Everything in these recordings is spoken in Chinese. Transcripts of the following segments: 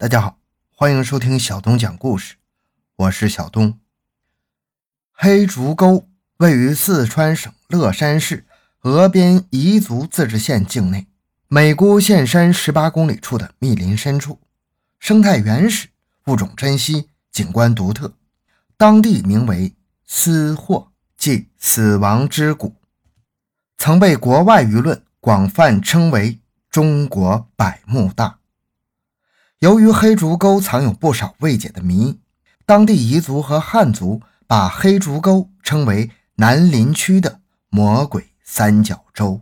大家好，欢迎收听小东讲故事，我是小东。黑竹沟位于四川省乐山市峨边彝族自治县境内，美姑县山十八公里处的密林深处，生态原始，物种珍稀，景观独特。当地名为死货，即死亡之谷，曾被国外舆论广泛称为中国百慕大。由于黑竹沟藏有不少未解的谜，当地彝族和汉族把黑竹沟称为南林区的魔鬼三角洲。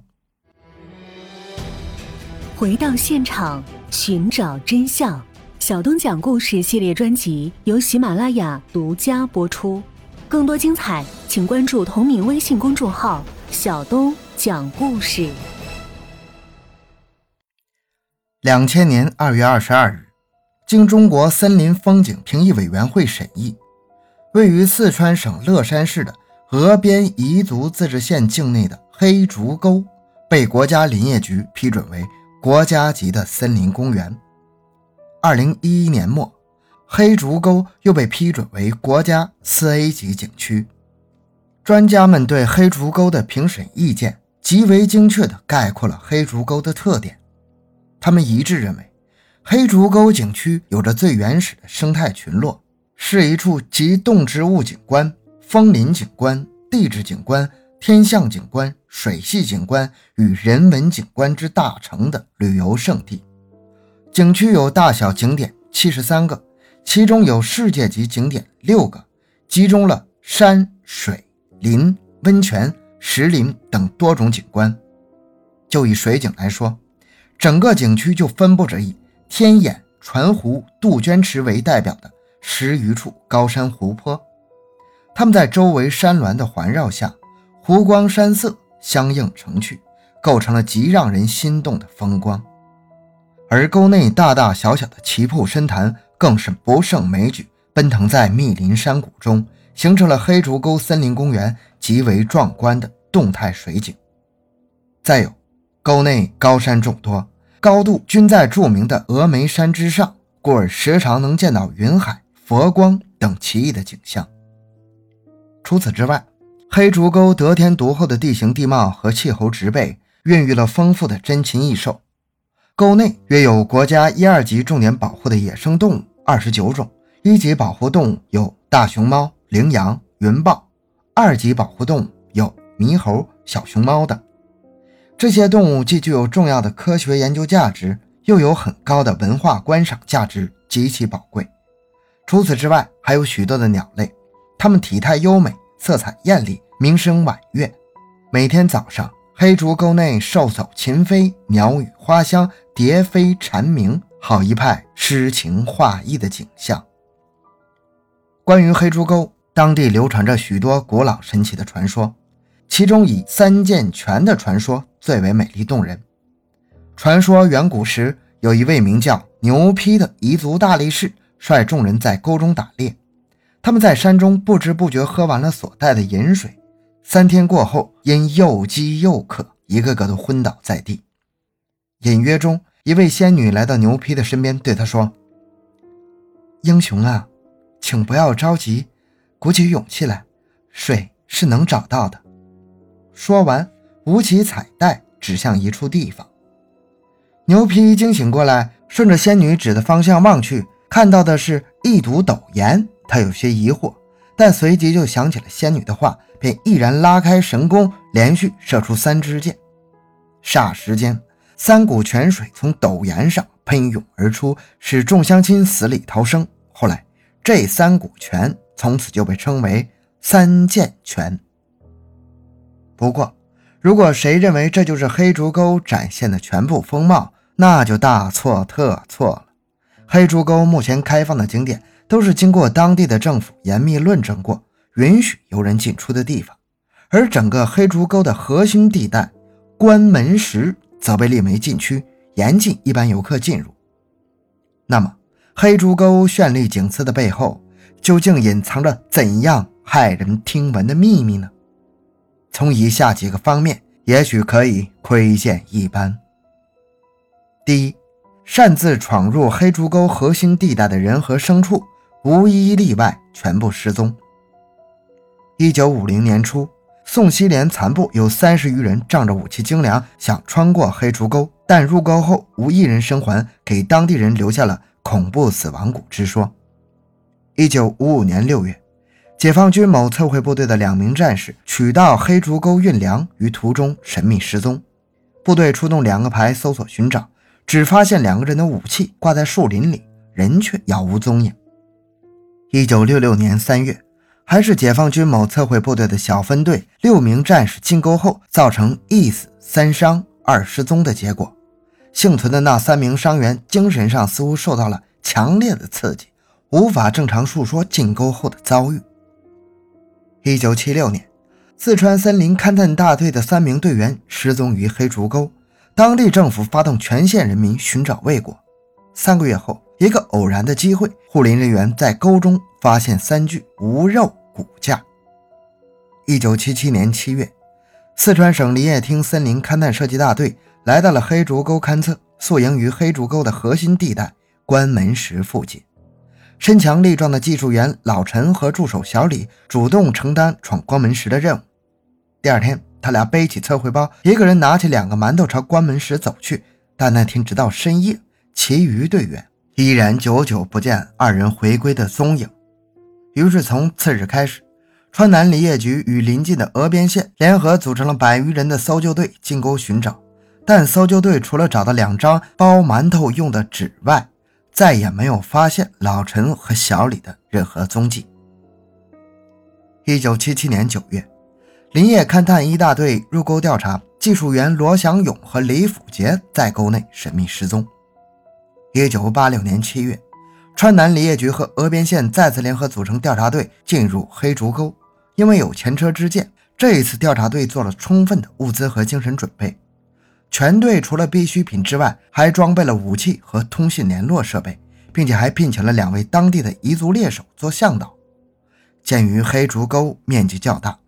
回到现场，寻找真相。小东讲故事系列专辑由喜马拉雅独家播出，更多精彩，请关注同名微信公众号“小东讲故事”。两千年二月二十二日。经中国森林风景评议委员会审议，位于四川省乐山市的峨边彝族自治县境内的黑竹沟被国家林业局批准为国家级的森林公园。二零一一年末，黑竹沟又被批准为国家四 A 级景区。专家们对黑竹沟的评审意见极为精确地概括了黑竹沟的特点，他们一致认为。黑竹沟景区有着最原始的生态群落，是一处集动植物景观、枫林景观、地质景观、天象景观、水系景观与人文景观之大成的旅游胜地。景区有大小景点七十三个，其中有世界级景点六个，集中了山水、林、温泉、石林等多种景观。就以水景来说，整个景区就分布着以天眼、船湖、杜鹃池为代表的十余处高山湖泊，它们在周围山峦的环绕下，湖光山色相映成趣，构成了极让人心动的风光。而沟内大大小小的奇瀑深潭更是不胜枚举，奔腾在密林山谷中，形成了黑竹沟森林公园极为壮观的动态水景。再有，沟内高山众多。高度均在著名的峨眉山之上，故而时常能见到云海、佛光等奇异的景象。除此之外，黑竹沟得天独厚的地形地貌和气候植被，孕育了丰富的珍禽异兽。沟内约有国家一二级重点保护的野生动物二十九种，一级保护动物有大熊猫、羚羊、云豹，二级保护动物有猕猴、小熊猫等。这些动物既具有重要的科学研究价值，又有很高的文化观赏价值，极其宝贵。除此之外，还有许多的鸟类，它们体态优美，色彩艳丽，鸣声婉约。每天早上，黑竹沟内兽走禽飞，鸟语花香，蝶飞蝉鸣，好一派诗情画意的景象。关于黑竹沟，当地流传着许多古老神奇的传说。其中以三剑泉的传说最为美丽动人。传说远古时有一位名叫牛批的彝族大力士，率众人在沟中打猎。他们在山中不知不觉喝完了所带的饮水，三天过后，因又饥又渴，一个个都昏倒在地。隐约中，一位仙女来到牛批的身边，对他说：“英雄啊，请不要着急，鼓起勇气来，水是能找到的。”说完，舞起彩带，指向一处地方。牛皮惊醒过来，顺着仙女指的方向望去，看到的是一堵陡岩。他有些疑惑，但随即就想起了仙女的话，便毅然拉开神弓，连续射出三支箭。霎时间，三股泉水从陡岩上喷涌而出，使众乡亲死里逃生。后来，这三股泉从此就被称为三涧泉。不过，如果谁认为这就是黑竹沟展现的全部风貌，那就大错特错了。黑竹沟目前开放的景点都是经过当地的政府严密论证过，允许游人进出的地方，而整个黑竹沟的核心地带关门石则被列为禁区，严禁一般游客进入。那么，黑竹沟绚丽景色的背后，究竟隐藏着怎样骇人听闻的秘密呢？从以下几个方面，也许可以窥见一斑。第一，擅自闯入黑竹沟核心地带的人和牲畜，无一例外全部失踪。一九五零年初，宋希濂残部有三十余人仗着武器精良，想穿过黑竹沟，但入沟后无一人生还，给当地人留下了恐怖死亡谷之说。一九五五年六月，解放军某测绘部队的两名战士取到黑竹沟运粮，于途中神秘失踪。部队出动两个排搜索寻找，只发现两个人的武器挂在树林里，人却杳无踪影。一九六六年三月，还是解放军某测绘部队的小分队六名战士进沟后，造成一死三伤二失踪的结果。幸存的那三名伤员精神上似乎受到了强烈的刺激。无法正常述说进沟后的遭遇。一九七六年，四川森林勘探大队的三名队员失踪于黑竹沟，当地政府发动全县人民寻找未果。三个月后，一个偶然的机会，护林人员在沟中发现三具无肉骨架。一九七七年七月，四川省林业厅森林勘探设计大队来到了黑竹沟勘测，宿营于黑竹沟的核心地带关门石附近。身强力壮的技术员老陈和助手小李主动承担闯关门石的任务。第二天，他俩背起测绘包，一个人拿起两个馒头朝关门石走去。但那天直到深夜，其余队员依然久久不见二人回归的踪影。于是从次日开始，川南林业局与邻近的峨边县联合组成了百余人的搜救队进沟寻找。但搜救队除了找到两张包馒头用的纸外，再也没有发现老陈和小李的任何踪迹。一九七七年九月，林业勘探一大队入沟调查，技术员罗祥勇和李辅杰在沟内神秘失踪。一九八六年七月，川南林业局和峨边县再次联合组成调查队进入黑竹沟，因为有前车之鉴，这一次调查队做了充分的物资和精神准备。全队除了必需品之外，还装备了武器和通信联络设备，并且还聘请了两位当地的彝族猎手做向导。鉴于黑竹沟面积较大，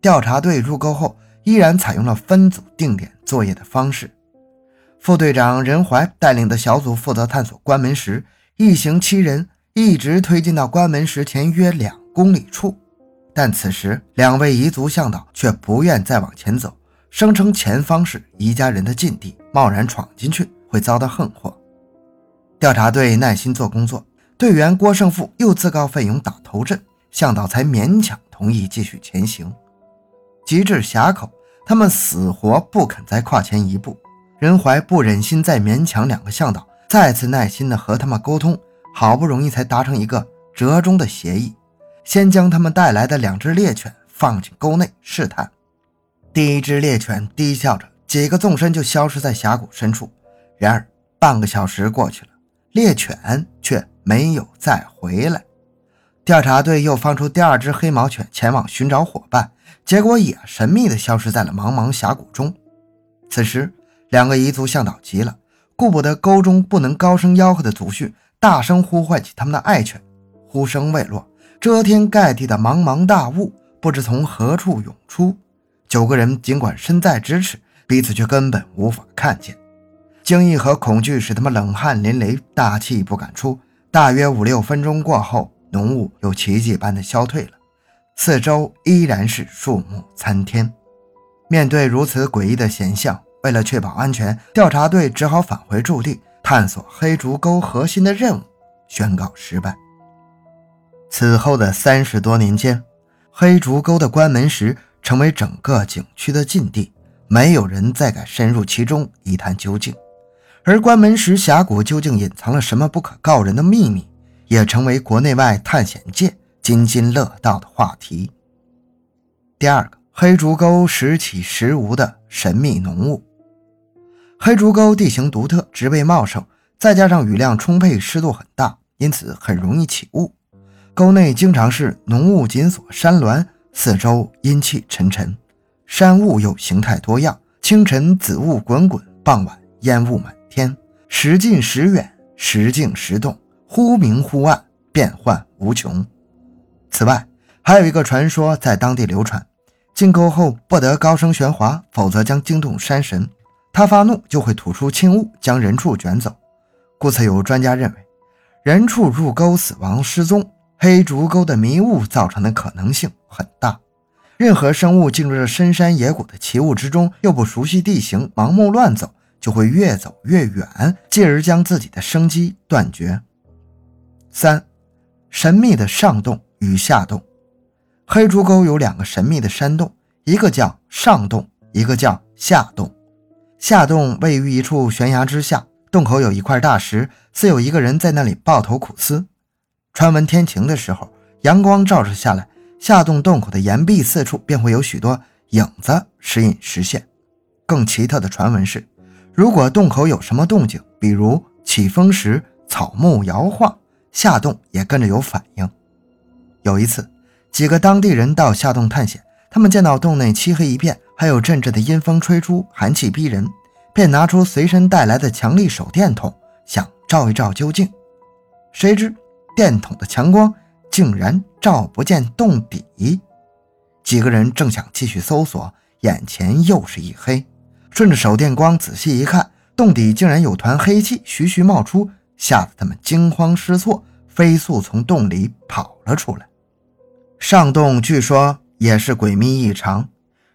调查队入沟后依然采用了分组定点作业的方式。副队长任怀带领的小组负责探索关门石，一行七人一直推进到关门石前约两公里处，但此时两位彝族向导却不愿再往前走。声称前方是一家人的禁地，贸然闯进去会遭到横祸。调查队耐心做工作，队员郭胜富又自告奋勇打头阵，向导才勉强同意继续前行。及至峡口，他们死活不肯再跨前一步。任怀不忍心再勉强两个向导，再次耐心地和他们沟通，好不容易才达成一个折中的协议：先将他们带来的两只猎犬放进沟内试探。第一只猎犬低笑着，几个纵身就消失在峡谷深处。然而，半个小时过去了，猎犬却没有再回来。调查队又放出第二只黑毛犬前往寻找伙伴，结果也神秘地消失在了茫茫峡谷中。此时，两个彝族向导急了，顾不得沟中不能高声吆喝的祖训，大声呼唤起他们的爱犬。呼声未落，遮天盖地的茫茫大雾不知从何处涌出。九个人尽管身在咫尺，彼此却根本无法看见。惊异和恐惧使他们冷汗淋漓，大气不敢出。大约五六分钟过后，浓雾又奇迹般的消退了，四周依然是树木参天。面对如此诡异的现象，为了确保安全，调查队只好返回驻地，探索黑竹沟核心的任务宣告失败。此后的三十多年间，黑竹沟的关门石。成为整个景区的禁地，没有人再敢深入其中一探究竟。而关门石峡谷究竟隐藏了什么不可告人的秘密，也成为国内外探险界津津乐道的话题。第二个，黑竹沟时起时无的神秘浓雾。黑竹沟地形独特，植被茂盛，再加上雨量充沛，湿度很大，因此很容易起雾。沟内经常是浓雾紧锁山峦。四周阴气沉沉，山雾又形态多样。清晨紫雾滚滚，傍晚烟雾满天，时近时远，时静时动，忽明忽暗，变幻无穷。此外，还有一个传说在当地流传：进沟后不得高声喧哗，否则将惊动山神，他发怒就会吐出青雾，将人畜卷走。故此有专家认为，人畜入沟死亡失踪，黑竹沟的迷雾造成的可能性很大。任何生物进入这深山野谷的奇雾之中，又不熟悉地形，盲目乱走，就会越走越远，继而将自己的生机断绝。三，神秘的上洞与下洞。黑竹沟有两个神秘的山洞，一个叫上洞，一个叫下洞。下洞位于一处悬崖之下，洞口有一块大石，似有一个人在那里抱头苦思。传闻天晴的时候，阳光照射下来，下洞洞口的岩壁四处便会有许多影子时隐时现。更奇特的传闻是，如果洞口有什么动静，比如起风时草木摇晃，下洞也跟着有反应。有一次。几个当地人到下洞探险，他们见到洞内漆黑一片，还有阵阵的阴风吹出，寒气逼人，便拿出随身带来的强力手电筒，想照一照究竟。谁知电筒的强光竟然照不见洞底。几个人正想继续搜索，眼前又是一黑，顺着手电光仔细一看，洞底竟然有团黑气徐徐冒出，吓得他们惊慌失措，飞速从洞里跑了出来。上洞据说也是诡秘异常，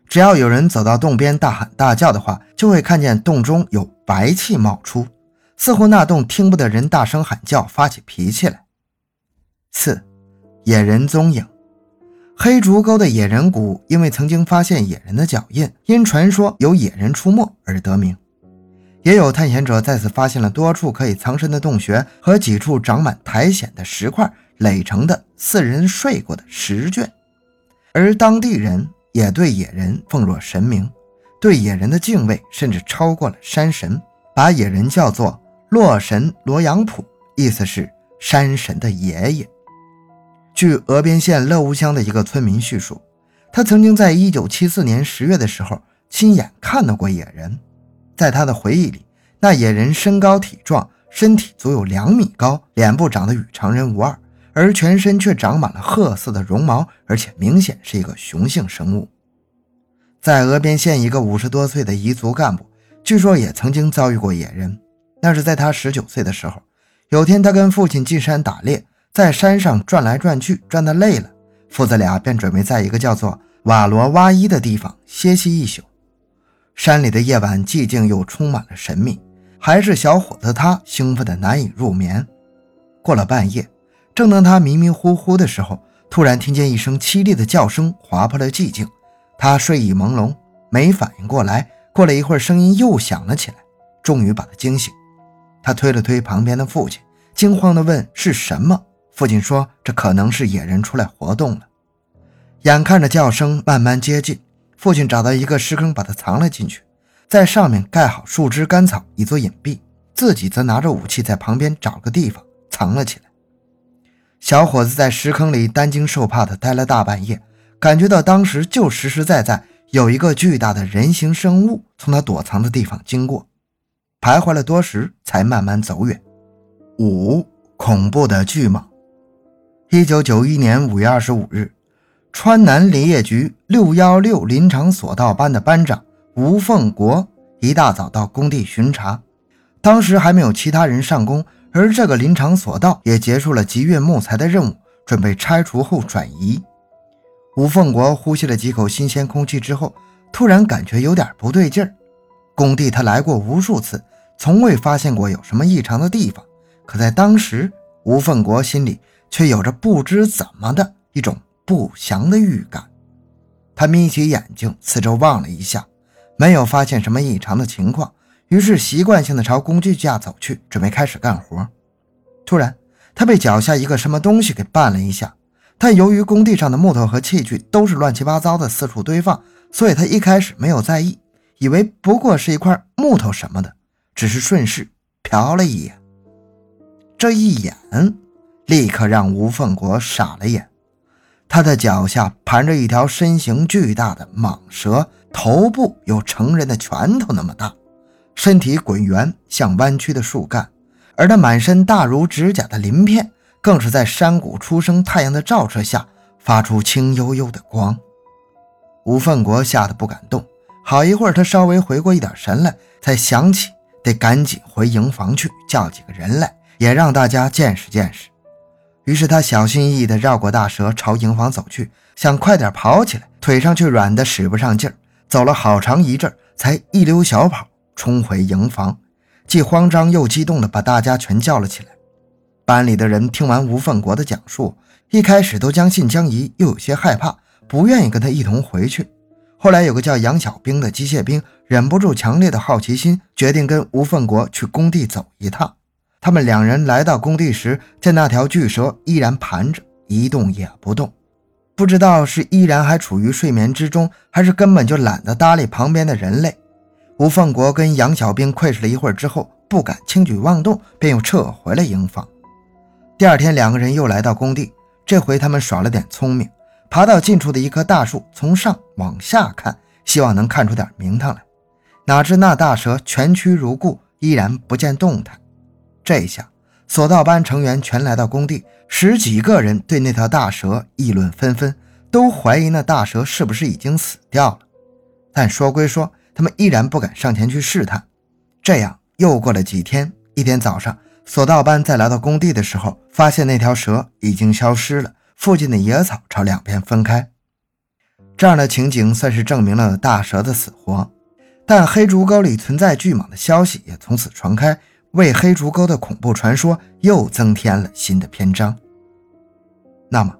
只要有人走到洞边大喊大叫的话，就会看见洞中有白气冒出，似乎那洞听不得人大声喊叫，发起脾气来。四，野人踪影。黑竹沟的野人谷因为曾经发现野人的脚印，因传说有野人出没而得名。也有探险者在此发现了多处可以藏身的洞穴和几处长满苔藓的石块。垒成的四人睡过的石卷，而当地人也对野人奉若神明，对野人的敬畏甚至超过了山神，把野人叫做洛神罗阳普，意思是山神的爷爷。据峨边县乐屋乡的一个村民叙述，他曾经在1974年10月的时候亲眼看到过野人，在他的回忆里，那野人身高体壮，身体足有两米高，脸部长得与常人无二。而全身却长满了褐色的绒毛，而且明显是一个雄性生物。在峨边县，一个五十多岁的彝族干部，据说也曾经遭遇过野人。那是在他十九岁的时候，有天他跟父亲进山打猎，在山上转来转去，转得累了，父子俩便准备在一个叫做瓦罗哇伊的地方歇息一宿。山里的夜晚寂静又充满了神秘，还是小伙子他兴奋的难以入眠。过了半夜。正当他迷迷糊糊的时候，突然听见一声凄厉的叫声，划破了寂静。他睡意朦胧，没反应过来。过了一会儿，声音又响了起来，终于把他惊醒。他推了推旁边的父亲，惊慌地问：“是什么？”父亲说：“这可能是野人出来活动了。”眼看着叫声慢慢接近，父亲找到一个石坑，把它藏了进去，在上面盖好树枝干草，以作隐蔽。自己则拿着武器在旁边找个地方藏了起来。小伙子在石坑里担惊受怕地待了大半夜，感觉到当时就实实在在有一个巨大的人形生物从他躲藏的地方经过，徘徊了多时才慢慢走远。五恐怖的巨蟒。一九九一年五月二十五日，川南林业局六幺六林场索道班的班长吴凤国一大早到工地巡查，当时还没有其他人上工。而这个林场索道也结束了集运木材的任务，准备拆除后转移。吴凤国呼吸了几口新鲜空气之后，突然感觉有点不对劲儿。工地他来过无数次，从未发现过有什么异常的地方。可在当时，吴凤国心里却有着不知怎么的一种不祥的预感。他眯起眼睛，四周望了一下，没有发现什么异常的情况。于是习惯性的朝工具架走去，准备开始干活。突然，他被脚下一个什么东西给绊了一下。但由于工地上的木头和器具都是乱七八糟的，四处堆放，所以他一开始没有在意，以为不过是一块木头什么的，只是顺势瞟了一眼。这一眼，立刻让吴凤国傻了眼。他的脚下盘着一条身形巨大的蟒蛇，头部有成人的拳头那么大。身体滚圆，像弯曲的树干，而那满身大如指甲的鳞片，更是在山谷初升太阳的照射下发出青幽幽的光。吴凤国吓得不敢动，好一会儿，他稍微回过一点神来，才想起得赶紧回营房去叫几个人来，也让大家见识见识。于是他小心翼翼地绕过大蛇，朝营房走去，想快点跑起来，腿上却软得使不上劲儿。走了好长一阵，才一溜小跑冲回营房，既慌张又激动地把大家全叫了起来。班里的人听完吴凤国的讲述，一开始都将信将疑，又有些害怕，不愿意跟他一同回去。后来有个叫杨小兵的机械兵，忍不住强烈的好奇心，决定跟吴凤国去工地走一趟。他们两人来到工地时，见那条巨蛇依然盘着，一动也不动。不知道是依然还处于睡眠之中，还是根本就懒得搭理旁边的人类。吴凤国跟杨小兵窥视了一会儿之后，不敢轻举妄动，便又撤回了营房。第二天，两个人又来到工地，这回他们耍了点聪明，爬到近处的一棵大树，从上往下看，希望能看出点名堂来。哪知那大蛇蜷曲如故，依然不见动弹。这下，索道班成员全来到工地，十几个人对那条大蛇议论纷纷，都怀疑那大蛇是不是已经死掉了。但说归说，他们依然不敢上前去试探。这样又过了几天，一天早上，索道班再来到工地的时候，发现那条蛇已经消失了，附近的野草朝两边分开。这样的情景算是证明了大蛇的死活，但黑竹沟里存在巨蟒的消息也从此传开。为黑竹沟的恐怖传说又增添了新的篇章。那么，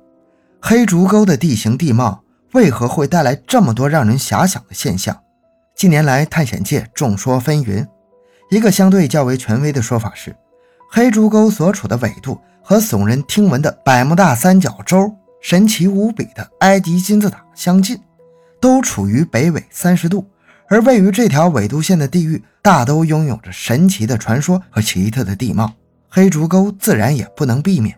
黑竹沟的地形地貌为何会带来这么多让人遐想的现象？近年来，探险界众说纷纭。一个相对较为权威的说法是，黑竹沟所处的纬度和耸人听闻的百慕大三角洲、神奇无比的埃及金字塔相近，都处于北纬三十度。而位于这条纬度线的地域，大都拥有着神奇的传说和奇特的地貌，黑竹沟自然也不能避免。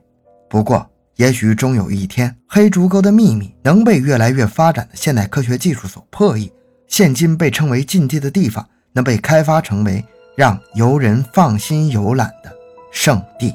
不过，也许终有一天，黑竹沟的秘密能被越来越发展的现代科学技术所破译，现今被称为禁地的地方，能被开发成为让游人放心游览的圣地。